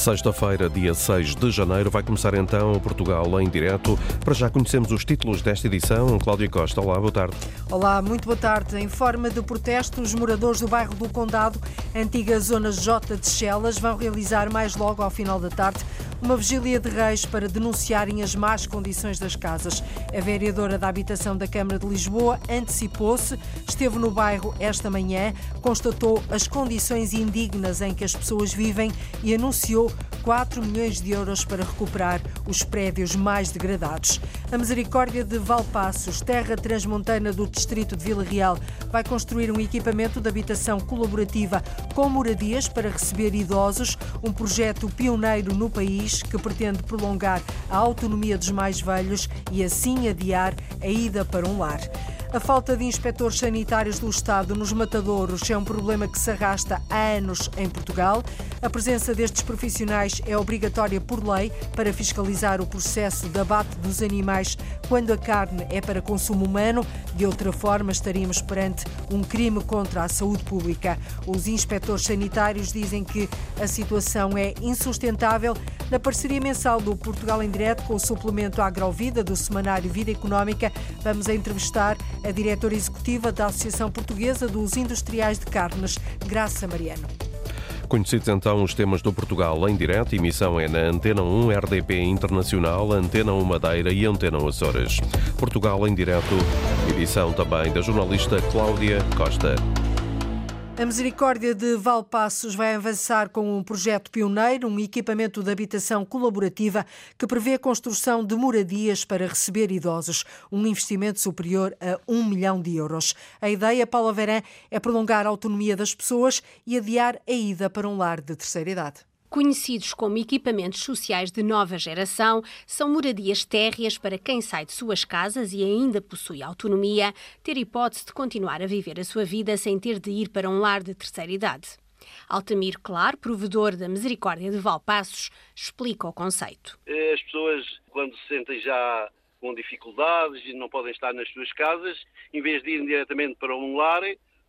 Sexta-feira, dia 6 de janeiro, vai começar então Portugal em direto. Para já conhecemos os títulos desta edição. Cláudia Costa, olá, boa tarde. Olá, muito boa tarde. Em forma de protesto, os moradores do bairro do Condado, antiga zona J de Chelas, vão realizar mais logo ao final da tarde uma vigília de reis para denunciarem as más condições das casas. A vereadora da Habitação da Câmara de Lisboa antecipou-se, esteve no bairro esta manhã, constatou as condições indignas em que as pessoas vivem e anunciou 4 milhões de euros para recuperar os prédios mais degradados. A Misericórdia de Valpassos, terra transmontana do distrito de Vila Real, vai construir um equipamento de habitação colaborativa com moradias para receber idosos, um projeto pioneiro no país que pretende prolongar a autonomia dos mais velhos e assim adiar a ida para um lar. A falta de inspectores sanitários do Estado nos matadouros é um problema que se arrasta há anos em Portugal. A presença destes profissionais é obrigatória por lei para fiscalizar o processo de abate dos animais quando a carne é para consumo humano. De outra forma, estaríamos perante um crime contra a saúde pública. Os inspectores sanitários dizem que a situação é insustentável. Na parceria mensal do Portugal em Direto com o suplemento Agrovida do semanário Vida Económica, vamos entrevistar a diretora executiva da Associação Portuguesa dos Industriais de Carnes, Graça Mariano. Conhecidos então os temas do Portugal em direto, emissão é na Antena 1 RDP Internacional, Antena 1 Madeira e Antena Açores. Portugal em direto, edição também da jornalista Cláudia Costa. A Misericórdia de Valpassos vai avançar com um projeto pioneiro, um equipamento de habitação colaborativa que prevê a construção de moradias para receber idosos, um investimento superior a um milhão de euros. A ideia, Paula Verã, é prolongar a autonomia das pessoas e adiar a ida para um lar de terceira idade. Conhecidos como equipamentos sociais de nova geração, são moradias térreas para quem sai de suas casas e ainda possui autonomia, ter hipótese de continuar a viver a sua vida sem ter de ir para um lar de terceira idade. Altamir Claro, provedor da Misericórdia de Valpassos, explica o conceito. As pessoas, quando se sentem já com dificuldades e não podem estar nas suas casas, em vez de ir diretamente para um lar,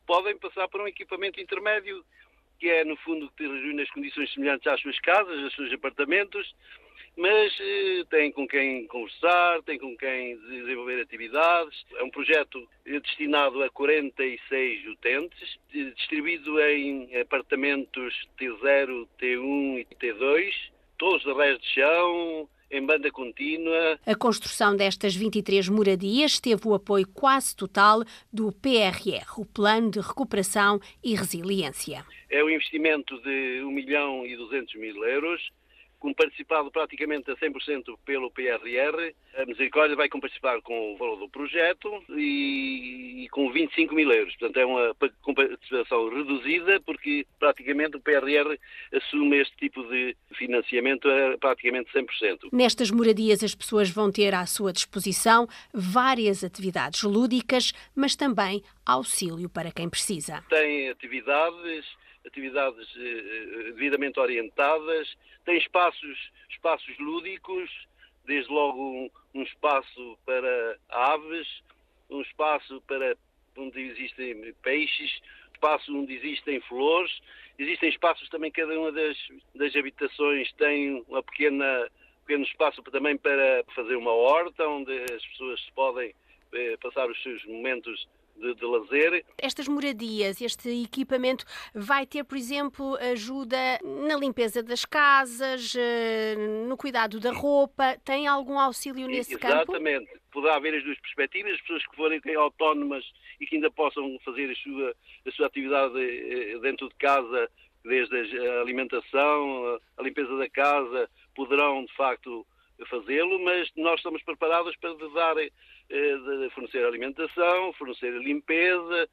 podem passar para um equipamento intermédio que é, no fundo, que reúne as condições semelhantes às suas casas, aos seus apartamentos, mas eh, tem com quem conversar, tem com quem desenvolver atividades. É um projeto destinado a 46 utentes, distribuído em apartamentos T0, T1 e T2, todos de resto de chão, em banda contínua. A construção destas 23 moradias teve o apoio quase total do PRR, o Plano de Recuperação e Resiliência. É um investimento de 1 milhão e 200 mil euros participado praticamente a 100% pelo PRR. A Misericórdia vai participar com o valor do projeto e, e, com 25 mil euros. Portanto, é uma participação reduzida porque praticamente o PRR assume este tipo de financiamento a praticamente 100%. Nestas moradias, as pessoas vão ter à sua disposição várias atividades lúdicas, mas também auxílio para quem precisa. Tem atividades atividades eh, eh, devidamente orientadas, tem espaços, espaços lúdicos, desde logo um, um espaço para aves, um espaço para onde existem peixes, espaço onde existem flores, existem espaços também, cada uma das, das habitações tem uma pequena pequeno espaço também para fazer uma horta, onde as pessoas podem eh, passar os seus momentos de, de lazer. Estas moradias, este equipamento vai ter, por exemplo, ajuda na limpeza das casas, eh, no cuidado da roupa, tem algum auxílio nesse Exatamente. campo? Exatamente. Poderá haver as duas perspectivas, as pessoas que forem autónomas e que ainda possam fazer a sua, a sua atividade eh, dentro de casa, desde a alimentação, a limpeza da casa, poderão de facto fazê-lo, mas nós estamos preparados para dar de fornecer alimentação, fornecer limpeza,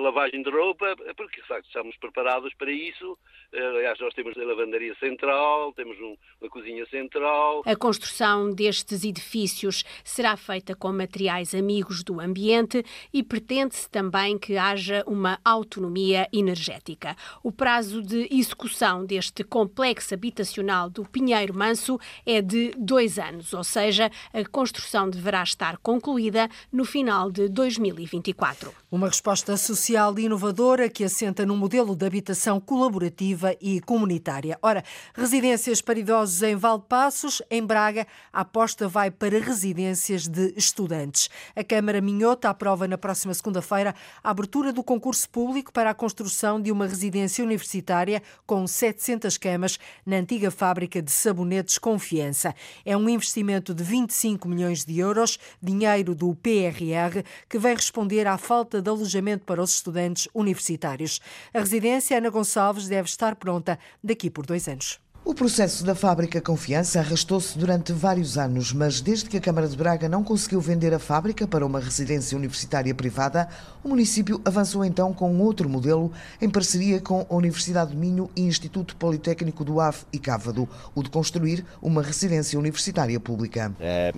lavagem de roupa, porque de facto estamos preparados para isso. Eh, aliás, nós temos a lavandaria central, temos um, uma cozinha central. A construção destes edifícios será feita com materiais amigos do ambiente e pretende-se também que haja uma autonomia energética. O prazo de execução deste complexo habitacional do Pinheiro Manso é de dois anos, ou seja, a construção deverá estar concluída concluída no final de 2024. Uma resposta social e inovadora que assenta num modelo de habitação colaborativa e comunitária. Ora, residências para idosos em Valdepassos, em Braga, a aposta vai para residências de estudantes. A Câmara Minhota aprova na próxima segunda-feira a abertura do concurso público para a construção de uma residência universitária com 700 camas na antiga fábrica de sabonetes Confiança. É um investimento de 25 milhões de euros, dinheiro do PRR, que vem responder à falta de alojamento para os estudantes universitários. A residência Ana Gonçalves deve estar pronta daqui por dois anos. O processo da fábrica Confiança arrastou-se durante vários anos, mas desde que a Câmara de Braga não conseguiu vender a fábrica para uma residência universitária privada, o município avançou então com outro modelo em parceria com a Universidade do Minho e Instituto Politécnico do Ave e Cávado, o de construir uma residência universitária pública. É,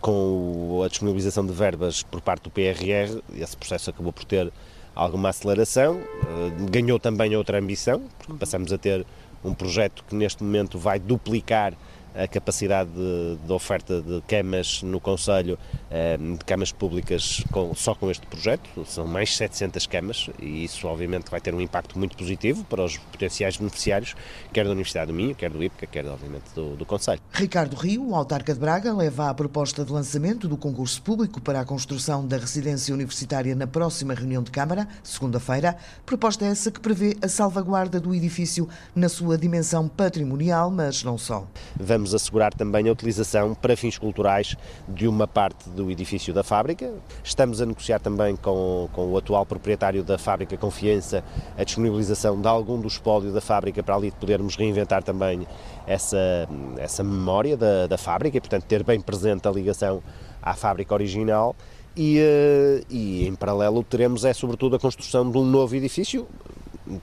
com a disponibilização de verbas por parte do PRR, esse processo acabou por ter alguma aceleração, eh, ganhou também outra ambição, porque passamos a ter um projeto que neste momento vai duplicar a capacidade de, de, oferta de camas no Conselho, eh, de camas públicas com, só com este projeto, são mais de 700 camas e isso obviamente vai ter um impacto muito positivo para os potenciais beneficiários, quer da Universidade do Minho, quer do IPCA, quer obviamente do, do Conselho. Ricardo Rio, o autarca de Braga, leva a proposta de lançamento do concurso público para a construção da residência universitária na próxima reunião de Câmara, segunda-feira, proposta essa que prevê a salvaguarda do edifício na sua dimensão patrimonial, mas não só. Vamos vamos assegurar também a utilização para fins culturais de uma parte do edifício da fábrica. Estamos a negociar também com, com o atual proprietário da fábrica Confiança a disponibilização de algum do espólio da fábrica para ali podermos reinventar também essa, essa memória da, da fábrica e, portanto, ter bem presente a ligação à fábrica original. E, eh, e, em paralelo teremos é sobretudo a construção de um novo edifício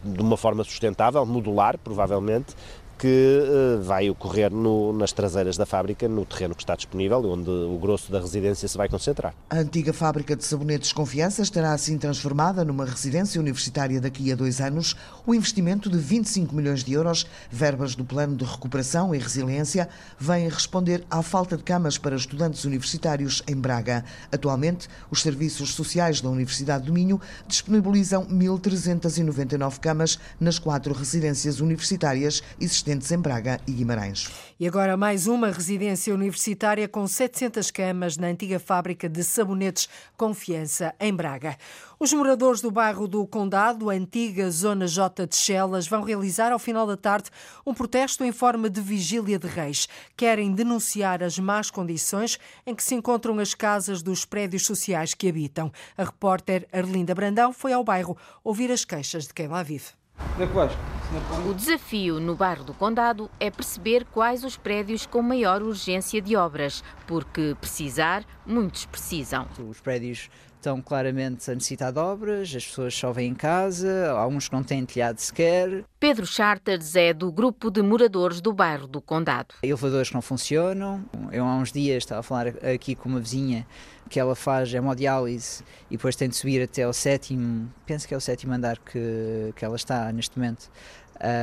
de uma forma sustentável, modular provavelmente, que uh, vai ocorrer no, nas traseiras da fábrica, no terreno que está disponível, onde o grosso da residência se vai concentrar. A antiga fábrica de sabonetes Confiança estará assim transformada numa residência universitária daqui a dois anos. O investimento de 25 milhões de euros, verbas do Plano de Recuperação e Resiliência, vem responder à falta de camas para estudantes universitários em Braga. Atualmente, os serviços sociais da Universidade do Minho disponibilizam 1.399 camas nas quatro residências universitárias existentes em Braga e Guimarães. E agora mais uma residência universitária com 700 camas na antiga fábrica de sabonetes Confiança, em Braga. Os moradores do bairro do Condado, antiga Zona J de Chelas, vão realizar ao final da tarde um protesto em forma de vigília de reis. Querem denunciar as más condições em que se encontram as casas dos prédios sociais que habitam. A repórter Arlinda Brandão foi ao bairro ouvir as queixas de quem lá vive. O desafio no bairro do Condado é perceber quais os prédios com maior urgência de obras, porque precisar, muitos precisam. Os prédios estão claramente a necessitar de obras, as pessoas chovem em casa, há uns que não têm telhado sequer. Pedro Charters é do grupo de moradores do bairro do Condado. Elevadores que não funcionam. Eu há uns dias estava a falar aqui com uma vizinha que ela faz hemodiálise e depois tem de subir até ao sétimo, penso que é o sétimo andar que, que ela está neste momento,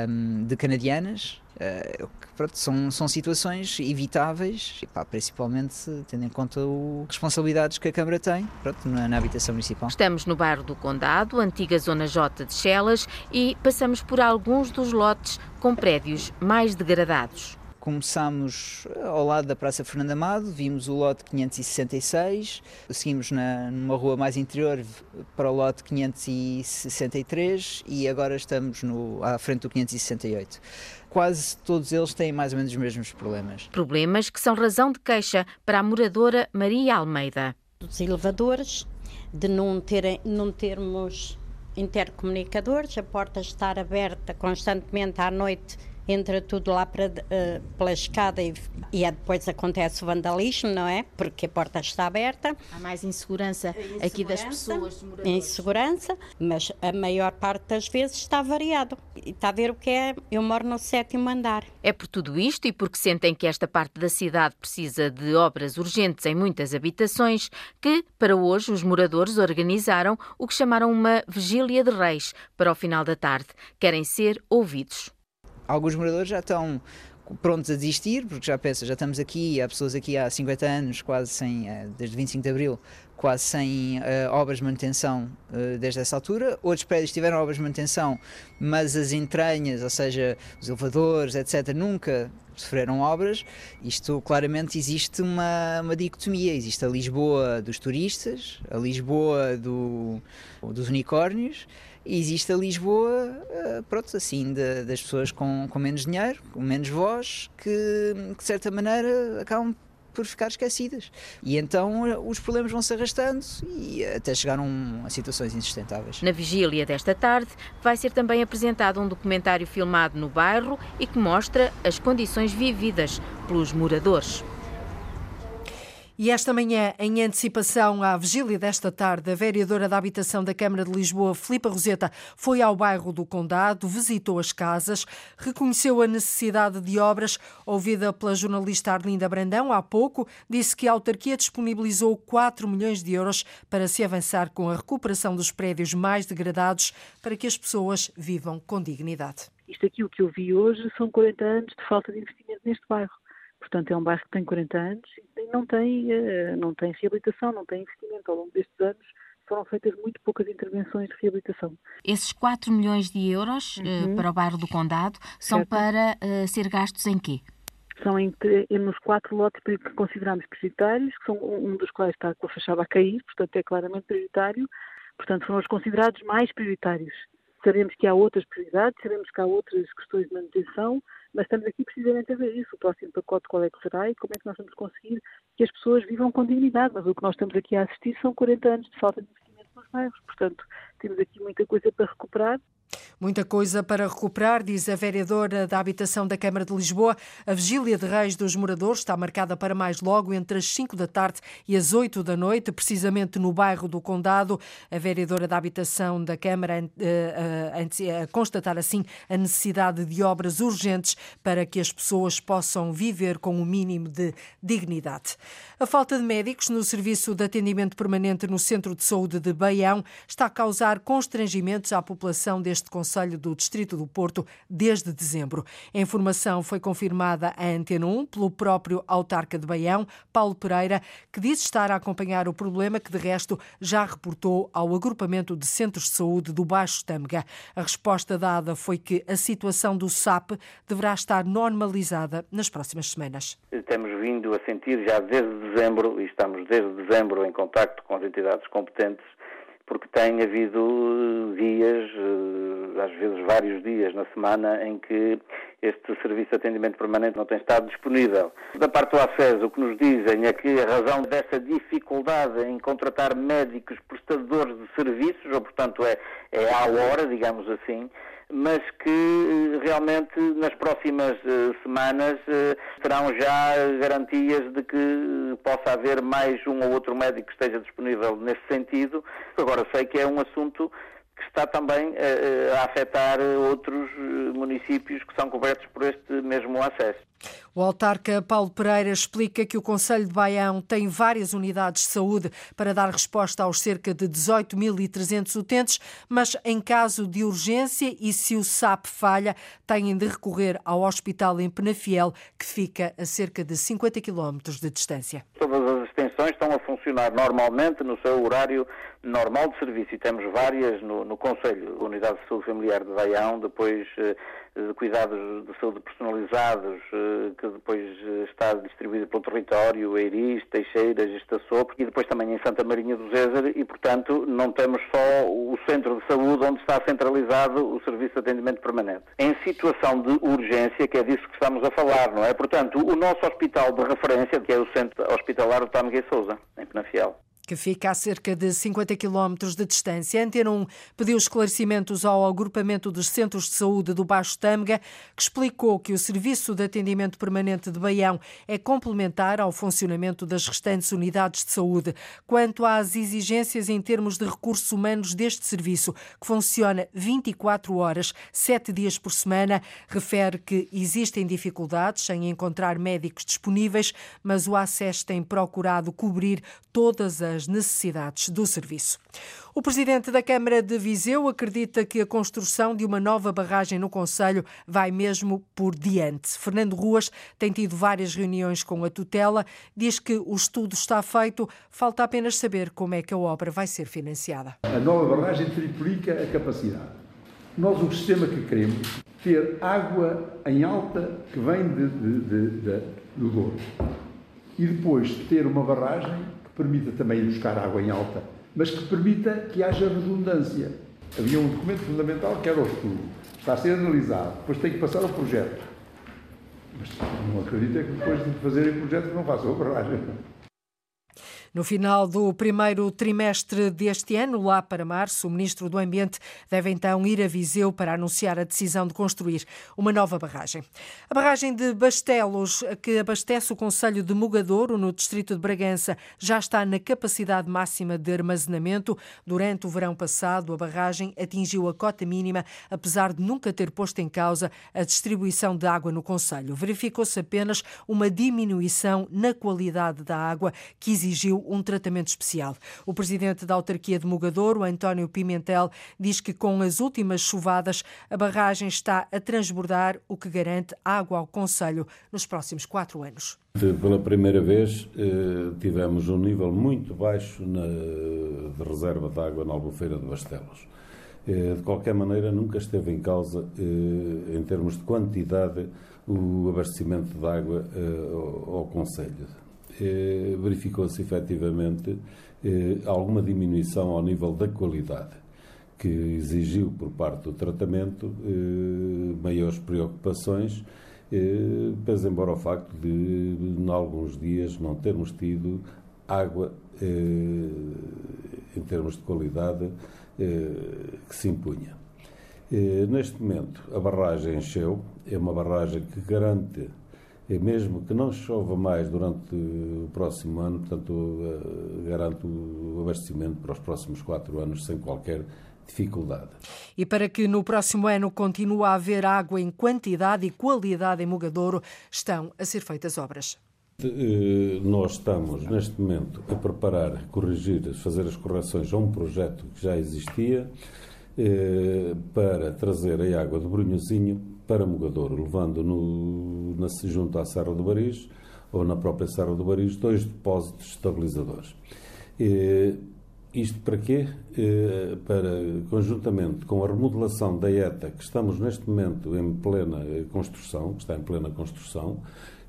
um, de canadianas. Uh, pronto, são, são situações evitáveis, e, pá, principalmente tendo em conta as responsabilidades que a Câmara tem pronto, na, na, habitação municipal. Estamos no bairro do Condado, antiga Zona J de Chelas, e passamos por alguns dos lotes com prédios mais degradados. Começámos ao lado da Praça Fernando Amado, vimos o lote 566, seguimos na, numa rua mais interior para o lote 563 e agora estamos no, à frente do 568 quase todos eles têm mais ou menos os mesmos problemas. Problemas que são razão de queixa para a moradora Maria Almeida. Dos elevadores, de não, ter, não termos intercomunicadores, a porta estar aberta constantemente à noite entra tudo lá para, uh, pela escada e, e é depois acontece o vandalismo, não é? Porque a porta está aberta. Há mais insegurança, insegurança aqui das pessoas, Insegurança, mas a maior parte das vezes está variado. E está a ver o que é? Eu moro no sétimo andar. É por tudo isto e porque sentem que esta parte da cidade precisa de obras urgentes em muitas habitações que, para hoje, os moradores organizaram o que chamaram uma vigília de reis para o final da tarde. Querem ser ouvidos alguns moradores já estão prontos a desistir, porque já pensa, já estamos aqui, há pessoas aqui há 50 anos, quase sem, eh, desde 25 de Abril, quase sem uh, obras de manutenção uh, desde essa altura. Outros prédios tiveram obras de manutenção, mas as entranhas, ou seja, os elevadores, etc., nunca sofreram obras. Isto claramente existe uma, uma dicotomia. Existe a Lisboa dos turistas, a Lisboa do, dos unicórnios existe a Lisboa, eh, pronto, assim, de, das pessoas com, com menos dinheiro, com menos voz, que, que de certa maneira acabam por ficar esquecidas. E então eh, os problemas vão se arrastando e até chegaram a situações insustentáveis. Na vigília desta tarde vai ser também apresentado um documentário filmado no bairro e que mostra as condições vividas pelos moradores. E esta manhã, em antecipação à vigília desta tarde, a vereadora da Habitação da Câmara de Lisboa, Filipa Roseta, foi ao bairro do Condado, visitou as casas, reconheceu a necessidade de obras. Ouvida pela jornalista Arlinda Brandão há pouco, disse que a autarquia disponibilizou 4 milhões de euros para se avançar com a recuperação dos prédios mais degradados para que as pessoas vivam com dignidade. Isto aqui, o que eu vi hoje, são 40 anos de falta de investimento neste bairro. Portanto, é um bairro que tem 40 anos e não tem, eh, não tem reabilitação, não tem investimento. Ao longo destes anos foram feitas muito poucas intervenções de reabilitação. Esses 4 milhões de euros eh, uhum. para o bairro do Condado são certo. para uh, ser gastos em quê? São em, nos quatro lotes que consideramos prioritários, que são um dos quais está com a fachada a cair, portanto é claramente prioritário. Portanto, foram os considerados mais prioritários. Sabemos que há outras prioridades, sabemos que há outras questões de manutenção, mas estamos aqui precisamente a ver isso, o próximo pacote qual é que será e como é que nós vamos conseguir que as pessoas vivam com dignidade. Mas o que nós estamos aqui a assistir são 40 anos de falta de investimento nos bairros. Portanto, temos aqui muita coisa para recuperar Muita coisa para recuperar, diz a vereadora da Habitação da Câmara de Lisboa. A vigília de reis dos moradores está marcada para mais logo entre as 5 da tarde e as 8 da noite, precisamente no bairro do Condado. A vereadora da Habitação da Câmara eh, eh, a constatar assim a necessidade de obras urgentes para que as pessoas possam viver com o um mínimo de dignidade. A falta de médicos no serviço de atendimento permanente no Centro de Saúde de Baião está a causar constrangimentos à população deste este Conselho do Distrito do Porto desde dezembro. A informação foi confirmada à Antena 1 pelo próprio autarca de Baião, Paulo Pereira, que diz estar a acompanhar o problema que, de resto, já reportou ao agrupamento de centros de saúde do Baixo Tâmega. A resposta dada foi que a situação do SAP deverá estar normalizada nas próximas semanas. Temos vindo a sentir já desde dezembro, e estamos desde dezembro em contacto com as entidades competentes, porque tem havido dias, eh, às vezes vários dias na semana, em que este serviço de atendimento permanente não tem estado disponível. Da parte do ACES, o que nos dizem é que a razão dessa dificuldade em contratar médicos prestadores de serviços, ou portanto é, é à hora, digamos assim, mas que eh, realmente nas próximas uh, semanas uh, terão já garantias de que possa haver mais um ou outro médico que esteja disponível nesse sentido. Agora sei que é um assunto que está também a afetar outros municípios que são cobertos por este mesmo acesso. O autarca Paulo Pereira explica que o Conselho de Baião tem várias unidades de saúde para dar resposta aos cerca de 18.300 utentes, mas em caso de urgência e se o SAP falha, têm de recorrer ao hospital em Penafiel, que fica a cerca de 50 km de distância. Todas as extensões estão a funcionar normalmente no seu horário normal de serviço e temos várias no, no Conselho, Unidade de Saúde Familiar de Baião, depois eh, de cuidados de saúde personalizados, eh, que depois eh, está distribuído pelo território, Eiris, Teixeiras, Estaçou, e depois também em Santa Marinha do Zézer, e portanto não temos só o centro de saúde onde está centralizado o serviço de atendimento permanente. Em situação de urgência, que é disso que estamos a falar, não é? Portanto, o nosso hospital de referência, que é o Centro Hospitalar do Tâmega Souza, em Penafiel que fica a cerca de 50 quilómetros de distância. Antena 1 pediu esclarecimentos ao agrupamento dos centros de saúde do Baixo Tâmega, que explicou que o serviço de atendimento permanente de Baião é complementar ao funcionamento das restantes unidades de saúde. Quanto às exigências em termos de recursos humanos deste serviço, que funciona 24 horas, 7 dias por semana, refere que existem dificuldades em encontrar médicos disponíveis, mas o ACES tem procurado cobrir todas as as necessidades do serviço. O presidente da Câmara de Viseu acredita que a construção de uma nova barragem no Conselho vai mesmo por diante. Fernando Ruas tem tido várias reuniões com a tutela, diz que o estudo está feito, falta apenas saber como é que a obra vai ser financiada. A nova barragem triplica a capacidade. Nós, o sistema que queremos, ter água em alta que vem de, de, de, do Douro e depois ter uma barragem permita também buscar água em alta mas que permita que haja redundância. Havia um documento fundamental que era o estudo. Está a ser analisado, depois tem que passar ao projeto. Mas não acredito é que depois de fazerem o projeto não façam a barragem. No final do primeiro trimestre deste ano, lá para março, o Ministro do Ambiente deve então ir a Viseu para anunciar a decisão de construir uma nova barragem. A barragem de Bastelos, que abastece o Conselho de Mugadouro, no distrito de Bragança, já está na capacidade máxima de armazenamento. Durante o verão passado, a barragem atingiu a cota mínima, apesar de nunca ter posto em causa a distribuição de água no Conselho. Verificou-se apenas uma diminuição na qualidade da água que exigiu um tratamento especial. O presidente da autarquia de Mugadouro, António Pimentel, diz que com as últimas chuvadas a barragem está a transbordar, o que garante água ao Conselho nos próximos quatro anos. Pela primeira vez eh, tivemos um nível muito baixo na, de reserva de água na Albufeira de Bastelos. Eh, de qualquer maneira, nunca esteve em causa, eh, em termos de quantidade, o abastecimento de água ao, ao Conselho. Eh, verificou-se efetivamente eh, alguma diminuição ao nível da qualidade, que exigiu por parte do tratamento eh, maiores preocupações, pese embora o facto de, em alguns dias, não termos tido água em termos de qualidade que se impunha. Neste momento, a barragem encheu, é uma barragem que garante é mesmo que não chova mais durante o próximo ano, portanto, eh, garanto o abastecimento para os próximos quatro anos sem qualquer dificuldade. E para que no próximo ano continue a haver água em quantidade e qualidade em Mugadouro, estão a ser feitas obras. Eh, nós estamos, neste momento, a preparar, corrigir, fazer as correções a um projeto que já existia eh, para trazer a água de Brunhozinho para Mogadouro, levando no, na, junto à Serra do Bariz ou na própria Serra do Bariz dois depósitos estabilizadores. E, isto para quê? E, para, conjuntamente com a remodelação da ETA, que estamos neste momento em plena construção, que está em plena construção,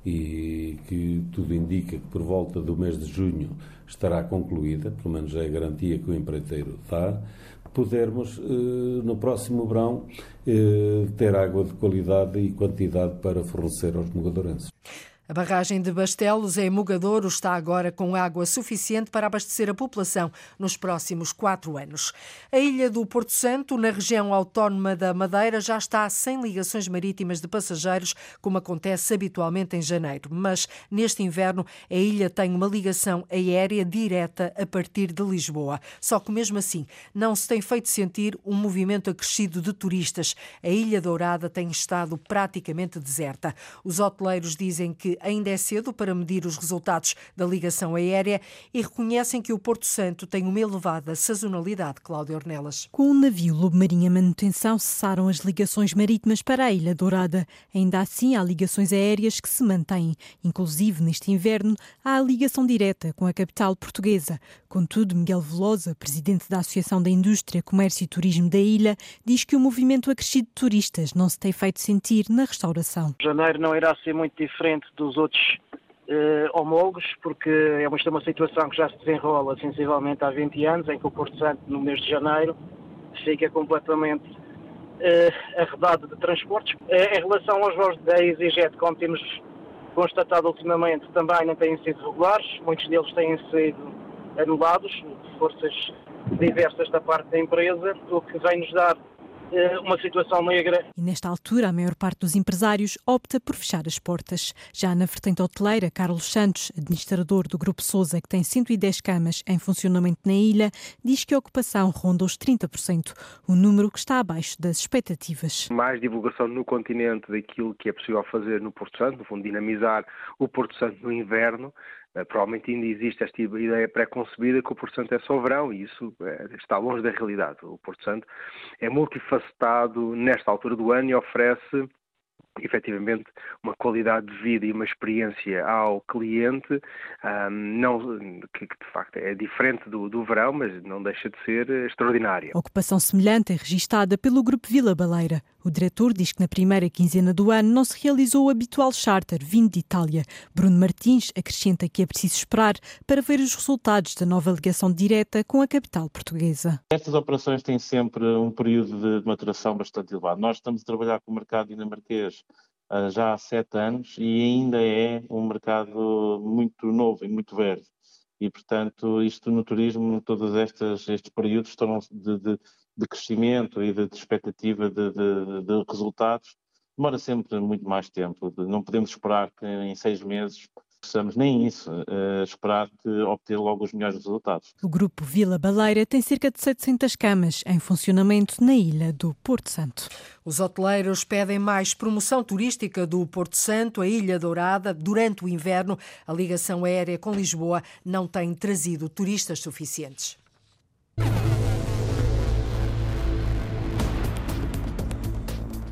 e que tudo indica que por volta do mês de junho estará concluída, pelo menos é a garantia que o empreiteiro dá, podermos, eh, no próximo verão, eh, ter água de qualidade e quantidade para fornecer aos mogadorenses. A barragem de Bastelos, em Mugadouro, está agora com água suficiente para abastecer a população nos próximos quatro anos. A ilha do Porto Santo, na região autónoma da Madeira, já está sem ligações marítimas de passageiros, como acontece habitualmente em janeiro. Mas neste inverno, a ilha tem uma ligação aérea direta a partir de Lisboa. Só que mesmo assim, não se tem feito sentir um movimento acrescido de turistas. A Ilha Dourada tem estado praticamente deserta. Os hoteleiros dizem que ainda é cedo para medir os resultados da ligação aérea e reconhecem que o Porto Santo tem uma elevada sazonalidade. Cláudia Ornelas. Com o navio Lobo Marinha Manutenção cessaram as ligações marítimas para a Ilha Dourada. Ainda assim, há ligações aéreas que se mantêm. Inclusive, neste inverno, há a ligação direta com a capital portuguesa. Contudo, Miguel Velosa, presidente da Associação da Indústria, Comércio e Turismo da ilha, diz que o movimento acrescido de turistas não se tem feito sentir na restauração. Janeiro não irá ser muito diferente do dos outros uh, homólogos, porque é uma, é uma situação que já se desenrola sensivelmente há 20 anos, em que o Porto Santo, no mês de janeiro, fica completamente uh, arredado de transportes. Uh, em relação aos voos da EasyJet, como temos constatado ultimamente, também não têm sido regulares, muitos deles têm sido anulados, forças diversas da parte da empresa, o que vem nos dar eh, uma situação negra. E nesta altura, a maior parte dos empresários opta por fechar as portas. Já na vertente hoteleira, Carlos Santos, administrador do Grupo Sousa, que tem 110 camas em funcionamento na ilha, diz que a ocupação ronda os 30%, um número que está abaixo das expectativas. Mais divulgação no continente daquilo que é possível fazer no Porto Santo, no fundo, dinamizar o Porto Santo no inverno, provavelmente ainda existe esta ideia pré-concebida que o Porto Santo é só verão e isso uh, está longe da realidade. O Porto Santo é multifacetado nesta altura do ano e oferece efetivamente uma qualidade de vida e uma experiência ao cliente um, não, que, que, de facto é diferente do, do verão, mas não deixa de ser extraordinária. Ocupação semelhante é registada pelo Grupo Vila Baleira. O diretor diz que na primeira quinzena do ano não se realizou o habitual charter vindo de Itália. Bruno Martins acrescenta que é preciso esperar para ver os resultados da nova ligação direta com a capital portuguesa. Estas operações têm sempre um período de maturação bastante elevado. Nós estamos a trabalhar com o mercado dinamarquês uh, já há sete anos e ainda é um mercado muito novo e muito verde. E, portanto, isto no turismo, todos estes, estes períodos de, de, de, crescimento e de, de expectativa de, de, resultados, demora sempre muito mais tempo. Não podemos esperar que em seis meses possamos nem isso, uh, esperar que obter logo os melhores resultados. O Grupo Vila Baleira tem cerca de 700 camas em funcionamento na ilha do Porto Santo. Os hoteleiros pedem mais promoção turística do Porto Santo, a Ilha Dourada. Durante o inverno, a ligação aérea com Lisboa não tem trazido turistas suficientes.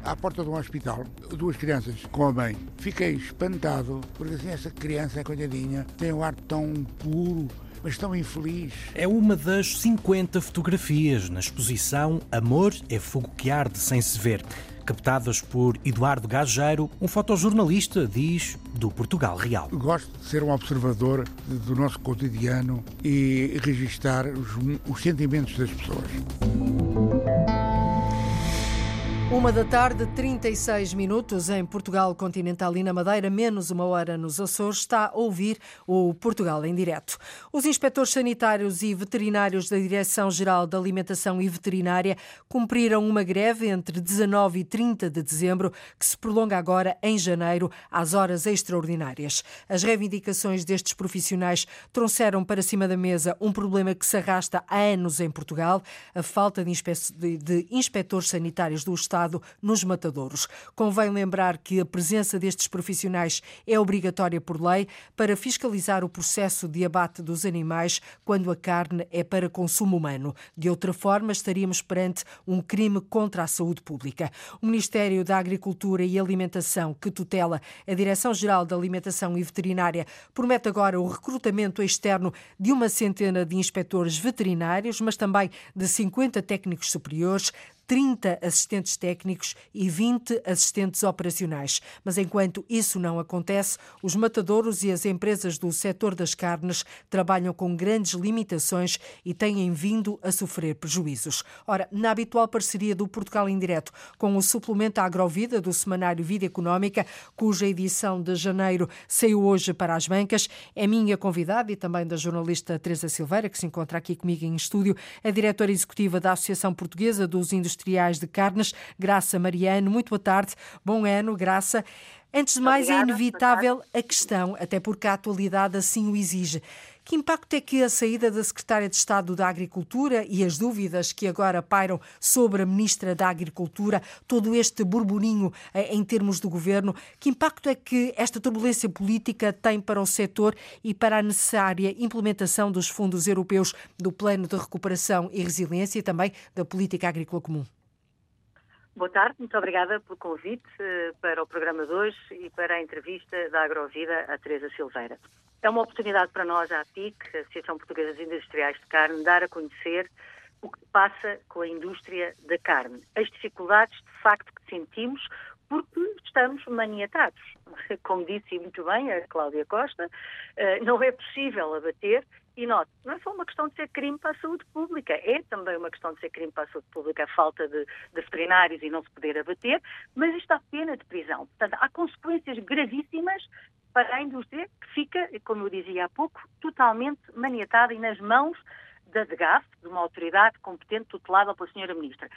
À porta de um hospital, duas crianças com a mãe. Fiquei espantado, porque assim, essa criança, coitadinha, tem um ar tão puro, mas tão infeliz. É uma das 50 fotografias na exposição Amor é Fogo que Arde Sem Se Ver, captadas por Eduardo Gageiro, um fotojornalista, diz, do Portugal Real. Gosto de ser um observador do nosso cotidiano e registrar os, os sentimentos das pessoas. Uma da tarde, 36 minutos em Portugal Continental e na Madeira, menos uma hora nos Açores, está a ouvir o Portugal em direto. Os inspectores sanitários e veterinários da Direção-Geral da Alimentação e Veterinária cumpriram uma greve entre 19 e 30 de dezembro, que se prolonga agora em janeiro, às horas extraordinárias. As reivindicações destes profissionais trouxeram para cima da mesa um problema que se arrasta há anos em Portugal, a falta de, inspe de inspectores sanitários do Estado Nos matadouros. Convém lembrar que a presença destes profissionais é obrigatória por lei para fiscalizar o processo de abate dos animais quando a carne é para consumo humano. De outra forma, estaríamos perante um crime contra a saúde pública. O Ministério da Agricultura e Alimentação, que tutela a Direção-Geral da Alimentação e Veterinária, promete agora o recrutamento externo de uma centena de inspectores veterinários, mas também de 50 técnicos superiores, 30 assistentes técnicos e 20 assistentes operacionais. Mas enquanto isso não acontece, os matadouros e as empresas do setor das carnes trabalham com grandes limitações e têm vindo a sofrer prejuízos. Ora, na habitual parceria do Portugal em Direto com o suplemento Agrovida do semanário Vida Económica, cuja edição de janeiro saiu hoje para as bancas, é minha convidada e também da jornalista Teresa Silveira, que se encontra aqui comigo em estúdio, a diretora executiva da Associação Portuguesa dos Industriais Industriais de Carnes, Graça Mariano. Muito boa tarde, bom ano, Graça. Antes de mais, é Obrigada, é inevitável a questão, até porque a atualidade assim o exige. Que impacto é que a saída da Secretária de Estado da Agricultura e as dúvidas que agora pairam sobre a Ministra da Agricultura, todo este burburinho eh, em termos do governo, que impacto é que esta turbulência política tem para o setor e para a necessária implementação dos fundos europeus do Plano de Recuperação e Resiliência e também da Política Agrícola Comum? Boa tarde, muito obrigada pelo convite eh, para o programa de hoje e para a entrevista da Agrovida a Teresa Silveira. É uma oportunidade para nós, a APIC, a Associação Portuguesa de Industriais de Carne, dar a conhecer o que passa com a indústria da carne, as dificuldades de facto que sentimos porque estamos maniatados. Como disse muito bem a Cláudia Costa, eh, não é possível abater e note, não é só uma questão de ser crime para a saúde pública, é também uma questão de ser crime para a saúde pública a falta de, de veterinários e não se poder abater, mas isto há pena de prisão. Portanto, há consequências gravíssimas para a indústria que fica, como eu dizia há pouco, totalmente maniatada e nas mãos da DGAF, de uma autoridade competente tutelada pela Sra. Ministra.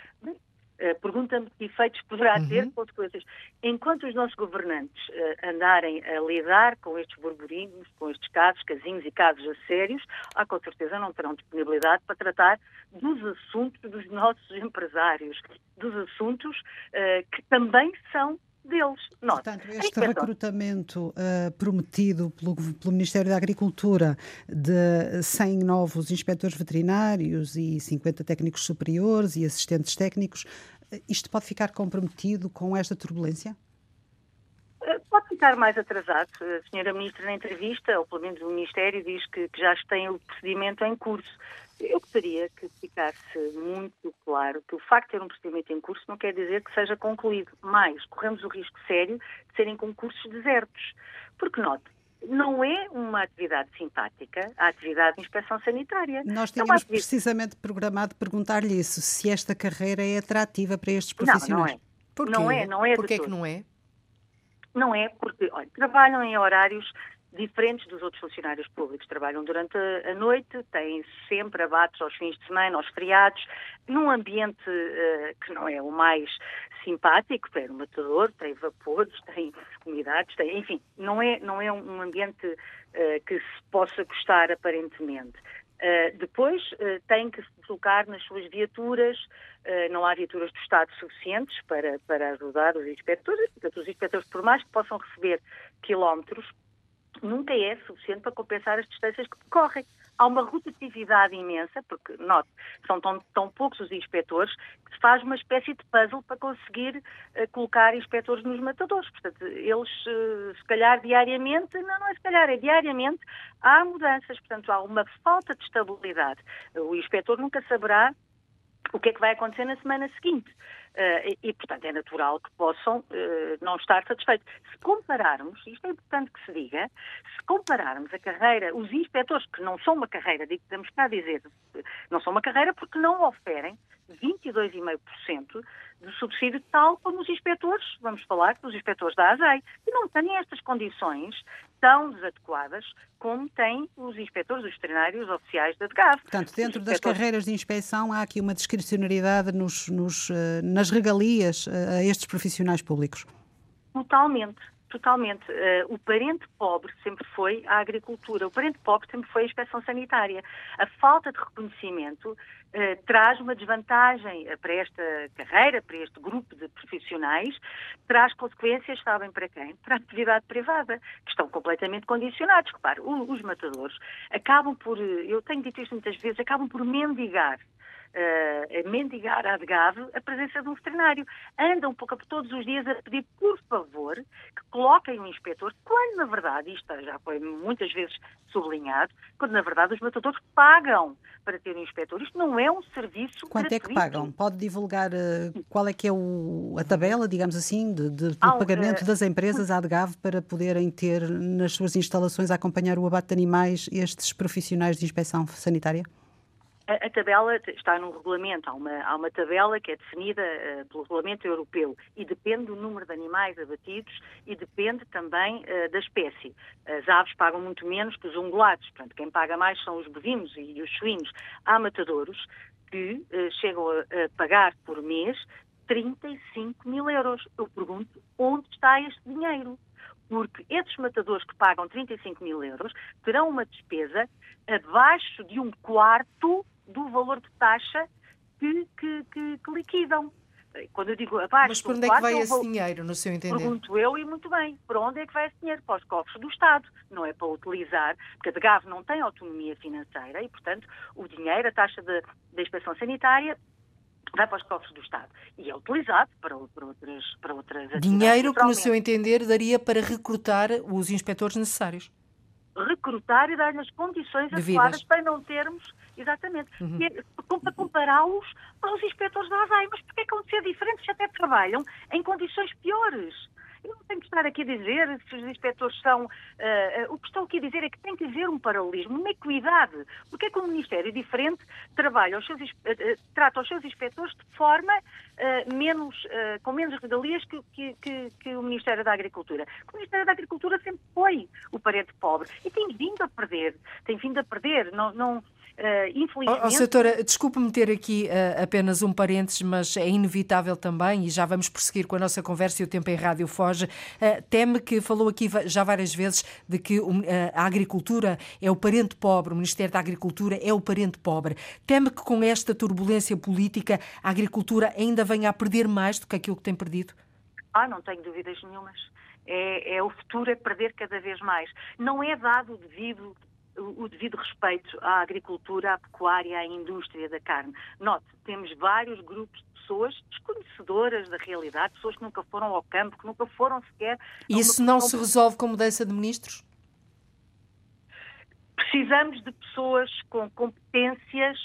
Uh, Pergunta-me que efeitos poderá uhum. ter consequências. Enquanto os nossos governantes uh, andarem a lidar com estes burburinhos, com estes casos, casinhos e casos a sérios, ah, com certeza não terão disponibilidade para tratar dos assuntos dos nossos empresários, dos assuntos uh, que também são deles. Nós, Portanto, este recrutamento uh, prometido pelo, pelo, Ministério da Agricultura de 100 novos inspectores veterinários e 50 técnicos superiores e assistentes técnicos, uh, isto pode ficar comprometido com esta turbulência? Uh, pode ficar mais atrasado. A senhora Ministra, na entrevista, ou pelo menos o Ministério, diz que, que já tem o procedimento em curso. Eu gostaria que ficasse muito claro que o facto de ter um procedimento em curso não quer dizer que seja concluído, mas corremos o risco sério de serem concursos desertos. Porque, note, não é uma atividade simpática a atividade de inspeção sanitária. Nós é tínhamos é precisamente programado perguntar-lhe isso, se esta carreira é atrativa para estes profissionais. Não, não é. Porquê? Não é, não é. Porquê que não é? Não é porque, olha, trabalham em horários diferentes dos outros funcionários públicos. Trabalham durante a noite, têm sempre abates aos fins de semana, aos feriados, num ambiente uh, que não é o mais simpático, tem matador, tem vapores, tem umidades, tem, enfim, não é, não é um ambiente uh, que se possa gostar aparentemente. Uh, depois uh, tem que se deslocar nas suas viaturas, uh, não há viaturas do Estado suficientes para, para ajudar os inspectores, portanto, os inspectores, por mais que possam receber quilómetros, nunca é suficiente para compensar as distâncias que percorrem. Há uma rotatividade imensa, porque, note, são tão, tão poucos os inspectores que se faz uma espécie de puzzle para conseguir uh, colocar inspectores nos matadores. Portanto, eles, uh, se calhar diariamente, não, não é se calhar, é diariamente, há mudanças. Portanto, há uma falta de estabilidade. O inspetor nunca saberá o que é que vai acontecer na semana seguinte. Uh, e, portanto, é natural que possam uh, não estar satisfeitos. Se compararmos, isto é importante que se diga, se compararmos a carreira, os inspectores, que não são uma carreira, digamos cá dizer, não são uma carreira porque não oferem 22,5% de subsídio, tal como os inspectores, vamos falar dos inspectores da ASEI, que não têm estas condições tão desadequadas como têm os inspectores dos veterinários oficiais da DGAV. Portanto, dentro das carreiras de inspeção há aqui uma discricionariedade nos, nos, eh, nas regalias eh, a estes profissionais públicos? Totalmente. Totalmente. Uh, o parente pobre sempre foi a agricultura, o parente pobre sempre foi a inspeção sanitária. A falta de reconhecimento uh, traz uma desvantagem uh, para esta carreira, para este grupo de profissionais, traz consequências, sabem para quem? Para a atividade privada, que estão completamente condicionados. Repare, os matadores acabam por, eu tenho dito isto muitas vezes, acabam por mendigar uh, a mendigar à DGAV a presença de um veterinário. Andam pouco, todos os dias a pedir, por favor, que coloquem um inspetor, quando na verdade, isto já foi muitas vezes sublinhado, quando na verdade os matadores pagam para ter um inspetor. Isto não é um serviço Quanto gratuito. é que pagam? Pode divulgar uh, qual é que é o, a tabela, digamos assim, de, de, de pagamento das empresas à DGAV para poderem ter nas suas instalações a acompanhar o abate de animais estes profissionais de inspeção sanitária? A, a, tabela está no regulamento, há uma, há uma tabela que é definida uh, pelo regulamento europeu e depende do número de animais abatidos e depende também uh, da espécie. As aves pagam muito menos que os ungulados, portanto, quem paga mais são os bovinos e os suínos. Há matadouros que uh, chegam a, a pagar por mês 35 mil euros. Eu pergunto, onde está este dinheiro? porque esses matadores que pagam 35 mil euros terão uma despesa abaixo de um quarto do valor de taxa que, que, que, que liquidam. Quando eu digo abaixo Mas para onde é que vai esse vou... dinheiro, no seu entender? Pergunto eu e muito bem. Para onde é que vai esse dinheiro? Para os cofres do Estado. Não é para utilizar, porque a DGAV não tem autonomia financeira e, portanto, o dinheiro, a taxa da inspeção sanitária vai para os cofres do Estado e é utilizado para, para outras, para outras Dinheiro que, no seu entender, daria para recrutar os inspectores necessários recrutar e dar-lhe as condições adequadas para não termos, exatamente, uhum. para compará-los aos inspectores da ASAI. Mas porquê é que vão ser diferentes se até trabalham em condições piores? Eu não tenho que estar aqui a dizer se os inspectores são. Uh, uh, o que estou aqui a dizer é que tem que haver um paralelismo, uma equidade. Porque é que um Ministério diferente trabalha os seus, uh, trata os seus inspectores de forma menos, com menos regalias que, que, que, que, o Ministério da Agricultura. O Ministério da Agricultura sempre foi o parente pobre e tem vindo a perder. Tem vindo a perder. Não, não, Uh, infelizmente. Oh, oh, Soutora, desculpe-me ter aqui uh, apenas um parênteses, mas é inevitável também, e já vamos prosseguir com a nossa conversa e o tempo em rádio foge. Uh, teme que falou aqui já várias vezes de que a agricultura é o parente pobre, o Ministério da Agricultura é o parente pobre. Teme que com esta turbulência política a agricultura ainda venha a perder mais do que aquilo que tem perdido? Ah, não tenho dúvidas nenhumas. É, é o futuro é perder cada vez mais. Não é dado devido o devido respeito à agricultura, à pecuária, à indústria da carne. Note, temos vários grupos de pessoas desconhecedoras da realidade, pessoas que nunca foram ao campo, que nunca foram sequer. Isso não se resolve com mudança de ministros? Precisamos de pessoas com competências,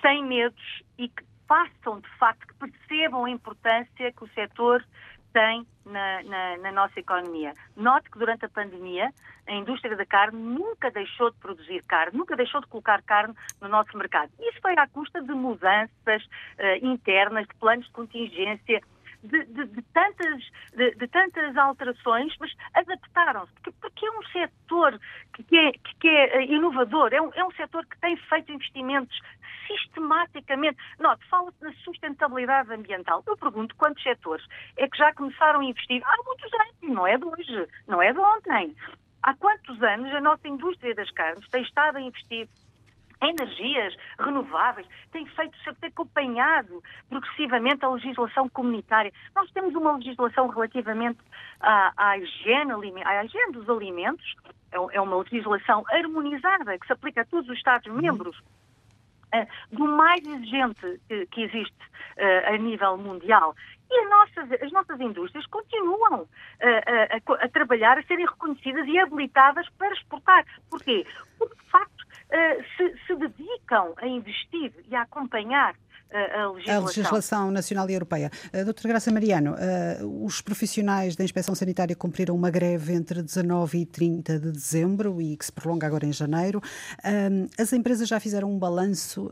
sem medos e que façam, de facto, que percebam a importância que o setor tem na, na, na, nossa economia. Note que durante a pandemia a indústria da carne nunca deixou de produzir carne, nunca deixou de colocar carne no nosso mercado. Isso foi à custa de mudanças uh, internas, de planos de contingência, de, de, de, tantas, de, tantas alterações, mas adaptaram-se, porque, porque, é um setor que, que, é, que é, eh, inovador, é um, é um setor que tem feito investimentos sistematicamente. Note, fala-se na sustentabilidade ambiental. Eu pergunto quantos setores é que já começaram a investir há muitos anos, não é de hoje, não é de ontem. Há quantos anos a nossa indústria das carnes tem estado a investir energias renováveis, tem feito, tem acompanhado progressivamente a legislação comunitária. Nós temos uma legislação relativamente à, à, higiene, à higiene dos alimentos, é, é uma legislação harmonizada que se aplica a todos os Estados-membros. Uh, do mais exigente que, que existe uh, a nível mundial. E as nossas, as nossas indústrias continuam uh, a, a, trabalhar, a serem reconhecidas e habilitadas para exportar. Porquê? Porque, de facto, eh, se, se dedicam a investir e a acompanhar a legislação. a legislação. nacional e europeia. Uh, Doutora Graça Mariano, uh, os profissionais da Inspeção Sanitária cumpriram uma greve entre 19 e 30 de dezembro e que se prolonga agora em janeiro. Uh, as empresas já fizeram um balanço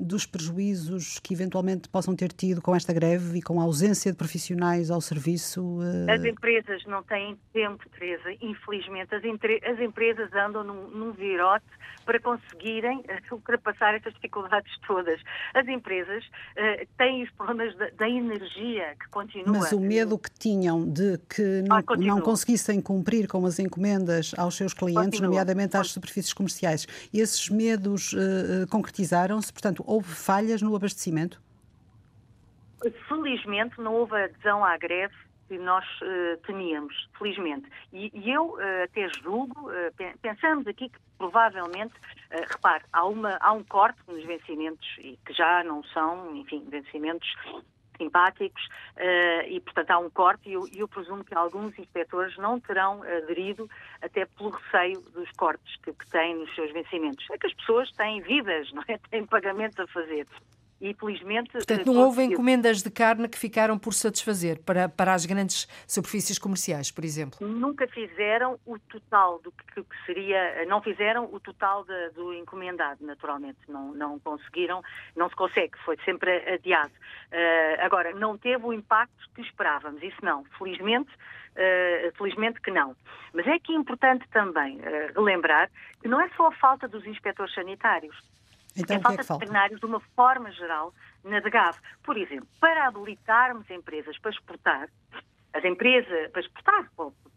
dos prejuízos que eventualmente possam ter tido com esta greve e com a ausência de profissionais ao serviço? As empresas não têm tempo, Teresa. Infelizmente, as, as empresas andam num, num virote para conseguirem ultrapassar estas dificuldades todas. As as empresas uh, têm os problemas da, da, energia que continua. Mas o medo que tinham de que não, ah, não conseguissem cumprir com as encomendas aos seus clientes, continua. nomeadamente às superfícies comerciais, esses medos uh, concretizaram-se? Portanto, houve falhas no abastecimento? Felizmente não houve adesão à greve que nós uh, temíamos, felizmente. E, e eu uh, até julgo, uh, pensamos aqui que provavelmente, repare, há, uma, há um corte nos vencimentos e que já não são, enfim, vencimentos simpáticos e, portanto, há um corte e eu, eu, presumo que alguns inspectores não terão aderido até pelo receio dos cortes que, que têm nos seus vencimentos. É que as pessoas têm vidas, não é? Têm pagamentos a fazer e felizmente. Portanto, não houve encomendas de carne que ficaram por satisfazer para, para as grandes superfícies comerciais, por exemplo? Nunca fizeram o total do que, que seria, não fizeram o total de, do encomendado, naturalmente. Não, não conseguiram, não se consegue, foi sempre adiado. Uh, agora, não teve o impacto que esperávamos, isso não. Felizmente. Uh, felizmente que não. Mas é que é importante também uh, relembrar que não é só a falta dos inspectores sanitários. Então, é falta é de veterinários de uma forma geral na DGAV. Por exemplo, para habilitarmos empresas para exportar, as empresas para exportar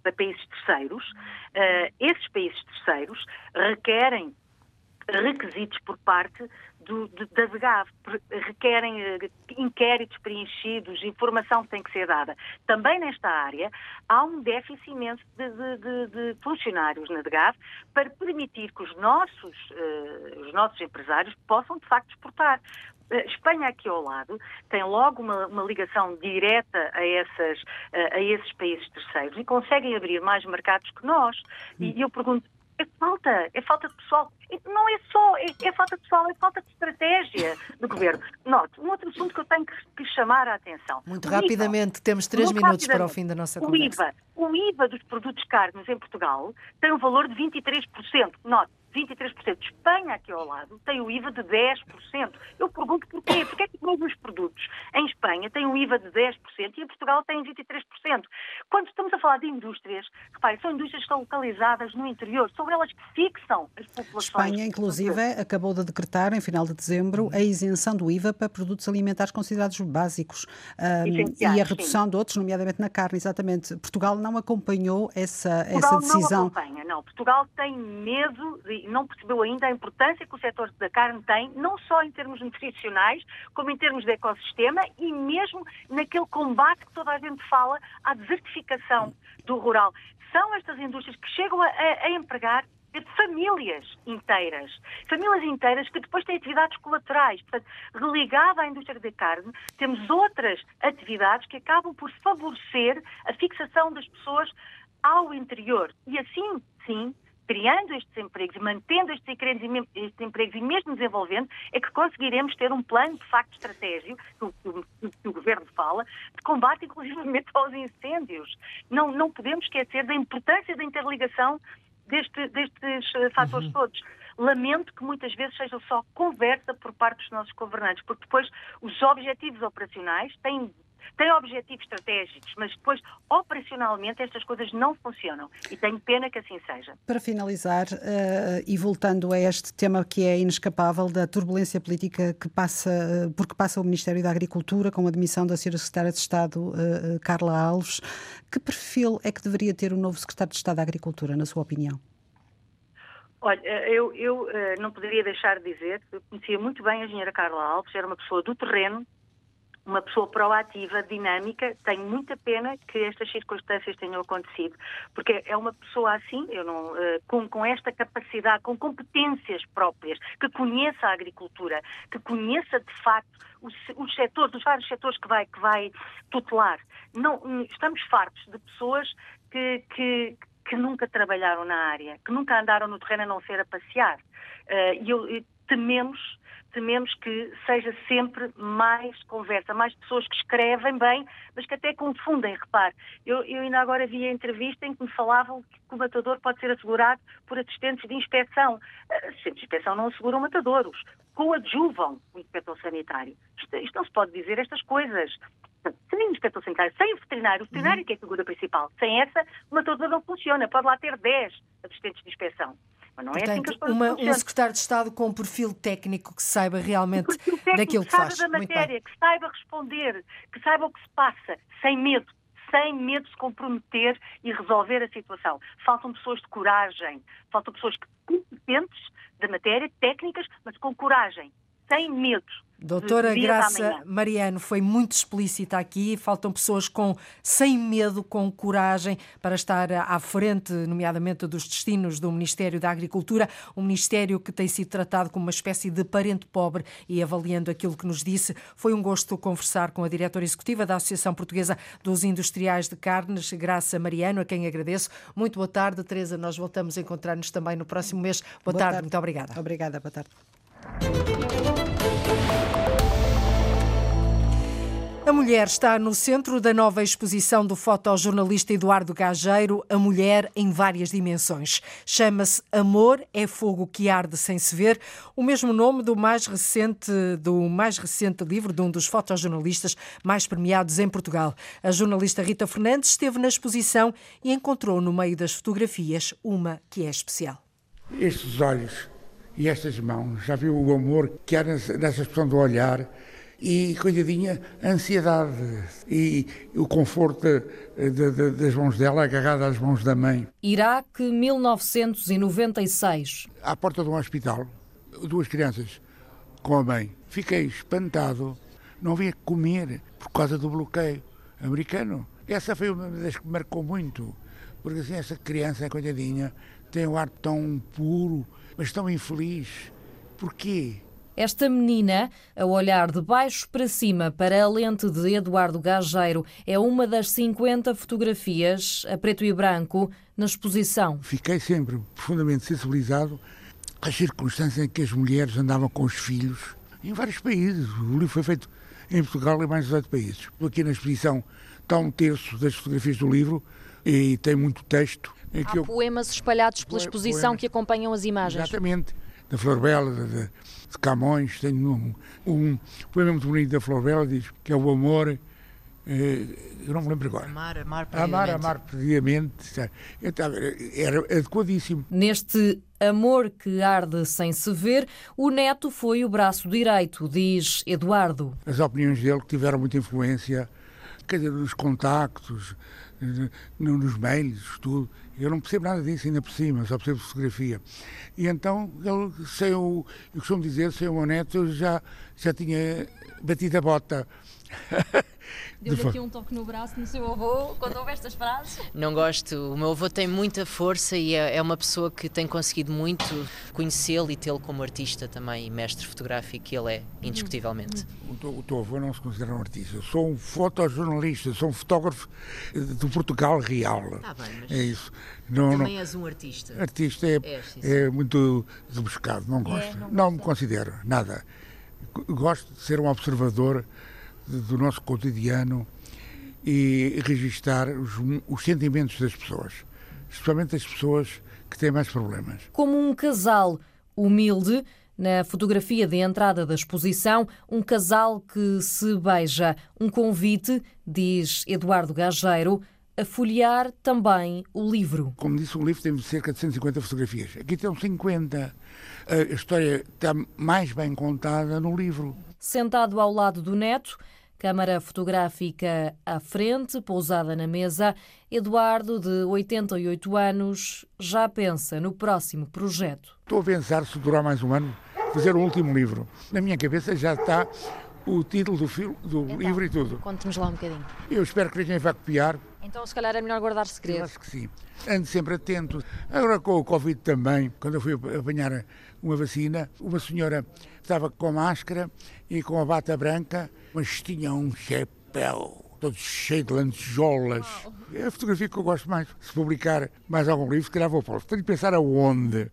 para países terceiros, uh, esses países terceiros requerem requisitos por parte do, do, da DGAV, requerem uh, inquéritos preenchidos, informação que tem que ser dada. Também nesta área há um déficit imenso de, de, de funcionários na DGAV para permitir que os nossos, uh, os nossos empresários possam de facto exportar. Uh, Espanha aqui ao lado tem logo uma, uma ligação direta a, essas, a esses países terceiros e conseguem abrir mais mercados que nós. E, e eu pergunto, é falta, é falta de pessoal. Não é só, é, é, falta de pessoal, é falta de estratégia do governo. Note, um outro assunto que eu tenho que, que chamar a atenção. Muito o rapidamente, IVA, temos três minutos para o fim da nossa conversa. O IVA, o IVA dos produtos carnes em Portugal tem um valor de 23%. Note, 23%. Espanha, aqui ao lado, tem o IVA de 10%. Eu pergunto porquê. Porquê é que todos os produtos em Espanha têm o IVA de 10% e em Portugal têm 23%? Quando estamos a falar de indústrias, reparem, são indústrias que estão localizadas no interior, são elas que fixam as populações. Espanha, inclusive, acabou de decretar, em final de dezembro, a isenção do IVA para produtos alimentares considerados básicos um, e a redução sim. de outros, nomeadamente na carne, exatamente. Portugal não acompanhou essa, Portugal essa decisão. Não acompanha, não. Portugal tem medo de não percebeu ainda a importância que o setor da carne tem, não só em termos nutricionais, como em termos de ecossistema e mesmo naquele combate que toda a gente fala à desertificação do rural. São estas indústrias que chegam a, a, empregar famílias inteiras. Famílias inteiras que depois têm atividades colaterais. Portanto, religada à indústria da carne, temos outras atividades que acabam por favorecer a fixação das pessoas ao interior. E assim, sim, criando estes empregos, mantendo estes empregos e mesmo desenvolvendo, é que conseguiremos ter um plano de facto estratégico, que o, que, que o Governo fala, de combate inclusivamente aos incêndios. Não, não podemos esquecer da importância da interligação deste, destes uh, fatores uhum. todos. Lamento que muitas vezes seja só conversa por parte dos nossos governantes, porque depois os objetivos operacionais têm tem objetivos estratégicos, mas depois, operacionalmente, estas coisas não funcionam. E tenho pena que assim seja. Para finalizar, uh, e voltando a este tema que é inescapável da turbulência política que passa, uh, porque passa o Ministério da Agricultura, com a demissão da Sra. Secretária de Estado, uh, Carla Alves, que perfil é que deveria ter o novo Secretário de Estado da Agricultura, na sua opinião? Olha, eu, eu não poderia deixar de dizer que conhecia muito bem a engenheira Carla Alves, era uma pessoa do terreno, uma pessoa proativa, dinâmica. Tenho muita pena que estas circunstâncias tenham acontecido, porque é uma pessoa assim, eu não, uh, com, com esta capacidade, com competências próprias, que conheça a agricultura, que conheça de facto os, setores, os vários setores que vai, que vai tutelar. Não, estamos fartos de pessoas que, que, que nunca trabalharam na área, que nunca andaram no terreno a não ser a passear. Uh, e eu, tememos tememos que seja sempre mais conversa, mais pessoas que escrevem bem, mas que até confundem. Repare, eu, eu ainda agora vi a entrevista em que me falavam que o matador pode ser assegurado por assistentes de inspeção. Assistentes de inspeção não asseguram matadouros, coadjuvam o inspetor sanitário. Isto, isto não se pode dizer estas coisas. Sem inspetor sanitário, sem o veterinário, o veterinário uhum. que é a figura principal, sem essa, o matador não funciona. Pode lá ter 10 assistentes de inspeção. Mas não Portanto, é assim que as coisas uma, Um secretário de Estado com um perfil técnico que saiba realmente daquilo que, que faz. da matéria, que saiba responder, que saiba o que se passa, sem medo sem medo de se comprometer e resolver a situação. Faltam pessoas de coragem, faltam pessoas competentes da matéria, técnicas, mas com coragem, sem medo. Doutora Graça Mariano foi muito explícita aqui. Faltam pessoas com sem medo, com coragem para estar à frente, nomeadamente dos destinos do Ministério da Agricultura, um ministério que tem sido tratado como uma espécie de parente pobre e avaliando aquilo que nos disse, foi um gosto conversar com a diretora executiva da Associação Portuguesa dos Industriais de Carnes, Graça Mariano, a quem agradeço. Muito boa tarde, Teresa. Nós voltamos a encontrar-nos também no próximo mês. Boa, boa tarde. tarde, muito obrigada. Obrigada, boa tarde. A mulher está no centro da nova exposição do fotojornalista Eduardo Gageiro, A Mulher em Várias Dimensões. Chama-se Amor é Fogo que Arde Sem Se Ver, o mesmo nome do mais recente, do mais recente livro de um dos fotojornalistas mais premiados em Portugal. A jornalista Rita Fernandes esteve na exposição e encontrou no meio das fotografias uma que é especial. Estes olhos e estas mãos, já viu o amor que há nessa expressão do olhar e, coitadinha, a ansiedade e o conforto de, de, das mãos dela agarrada às mãos da mãe. Iraque, 1996. À porta de um hospital, duas crianças com a mãe. Fiquei espantado, não vinha comer por causa do bloqueio americano. Essa foi uma das que me marcou muito, porque assim, essa criança, coitadinha, tem um ar tão puro, mas tão infeliz. Porquê? Esta menina, a olhar de baixo para cima para a lente de Eduardo Gageiro, é uma das 50 fotografias a preto e branco na exposição. Fiquei sempre profundamente sensibilizado às circunstâncias em que as mulheres andavam com os filhos em vários países. O livro foi feito em Portugal e mais 18 países. Aqui na exposição está um terço das fotografias do livro e tem muito texto. Há eu... poemas espalhados pela exposição poemas. que acompanham as imagens. Exatamente. Da Flor Bela, de, de Camões, tenho um, um poema muito bonito da Flor Bela, diz que é o amor eh, eu não me lembro agora. Amar, amar perdiamente. Amar, amar perdiamente. Era adequadíssimo. Neste amor que arde sem se ver, o neto foi o braço direito, diz Eduardo. As opiniões dele que tiveram muita influência quer dizer, nos contactos, nos mails, tudo. Eu não percebo nada disso ainda por cima, só percebo fotografia. E então, ele, sem o, eu costumo dizer, sem o meu neto, já, já tinha batido a bota. Deu-lhe aqui um toque no braço no seu avô quando houve estas frases? Não gosto. O meu avô tem muita força e é, é uma pessoa que tem conseguido muito conhecê-lo e tê-lo como artista também, e mestre fotográfico, que ele é, indiscutivelmente. O teu, o teu avô não se considera um artista. Eu sou um fotojornalista, sou um fotógrafo do Portugal real. Tá bem, mas é isso. Não, também não, és um artista. Artista é, é, é muito rebuscado, não gosto. É, não, não me considero, nada. Gosto de ser um observador do nosso cotidiano e registar os, os sentimentos das pessoas, especialmente das pessoas que têm mais problemas. Como um casal humilde, na fotografia de entrada da exposição, um casal que se beija. Um convite, diz Eduardo Gageiro, a folhear também o livro. Como disse, o livro tem cerca de 150 fotografias. Aqui tem 50. A história está mais bem contada no livro. Sentado ao lado do neto, Câmara fotográfica à frente, pousada na mesa, Eduardo, de 88 anos, já pensa no próximo projeto. Estou a pensar, se durar mais um ano, fazer o último livro. Na minha cabeça já está o título do, filme, do então, livro e tudo. Conte-nos lá um bocadinho. Eu espero que ninguém vá copiar. Então, se calhar é melhor guardar segredo. Eu acho que sim. Ande sempre atento. Agora com o Covid também, quando eu fui apanhar uma vacina, uma senhora estava com máscara e com a bata branca, mas tinha um chapéu todo cheio de lantejoulas. É a fotografia que eu gosto mais. Se publicar mais algum livro, se calhar vou pôr. Tenho que pensar aonde.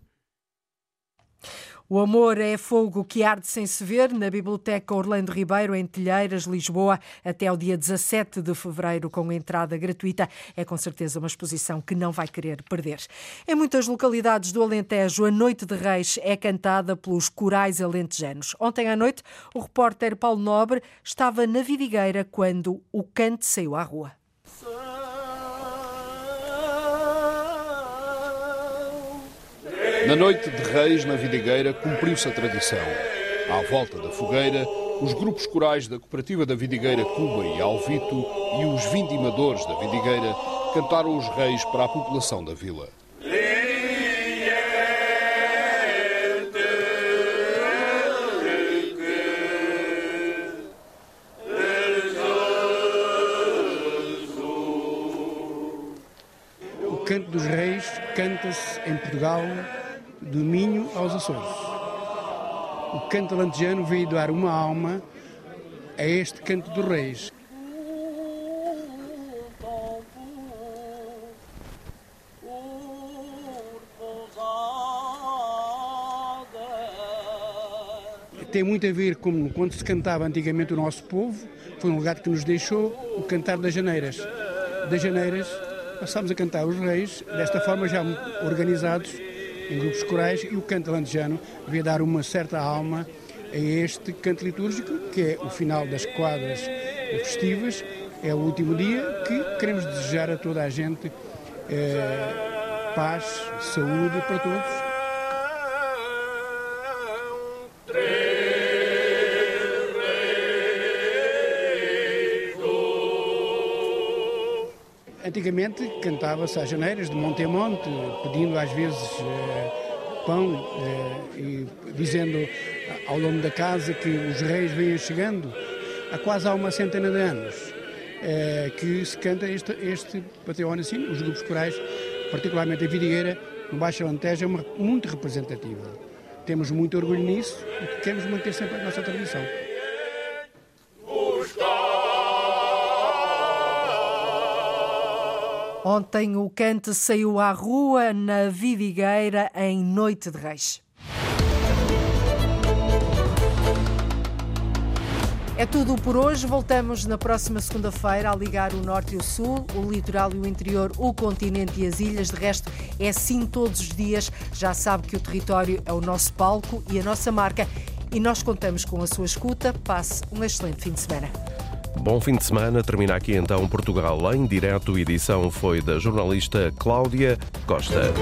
O Amor é Fogo que Arde Sem Se Ver, na Biblioteca Orlando Ribeiro, em Telheiras, Lisboa, até o dia 17 de fevereiro, com entrada gratuita. É com certeza uma exposição que não vai querer perder. Em muitas localidades do Alentejo, a Noite de Reis é cantada pelos corais alentejanos. Ontem à noite, o repórter Paulo Nobre estava na Vidigueira quando o cante saiu à rua. Na noite de Reis, na Vidigueira, cumpriu-se a tradição. À volta da fogueira, os grupos corais da Cooperativa da Vidigueira Cuba e Alvito e os vindimadores da Vidigueira cantaram os reis para a população da vila. O canto dos reis canta-se em Portugal do Minho aos Açores. O canto alentejano veio dar uma alma a este canto dos reis. Tem muito a ver com quando se cantava antigamente o nosso povo, foi um legado que nos deixou o cantar das janeiras. Das janeiras passámos a cantar os reis, desta forma já organizados em grupos corais e o canto alentejano veio dar uma certa alma a este canto litúrgico, que é o final das quadras festivas, é o último dia que queremos desejar a toda a gente eh, paz, saúde para todos Antigamente cantava-se às janeiras de monte em monte, pedindo às vezes uh, pão uh, e dizendo ao dono da casa que os reis vêm chegando. Há quase há uma centena de anos uh, que se canta este, este assim, os grupos corais, particularmente a Vidigueira, no Baixo Alentejo, é uma, muito representativa. Temos muito orgulho nisso e queremos manter sempre a nossa tradição. Ontem o cante saiu à rua na Vidigueira em Noite de Reis. É tudo por hoje. Voltamos na próxima segunda-feira a ligar o norte e o sul, o litoral e o interior, o continente e as ilhas. De resto, é assim todos os dias. Já sabe que o território é o nosso palco e a nossa marca. E nós contamos com a sua escuta. Passe um excelente fim de semana. Bom fim de semana. Termina aqui então Portugal em direto. Edição foi da jornalista Cláudia Costa.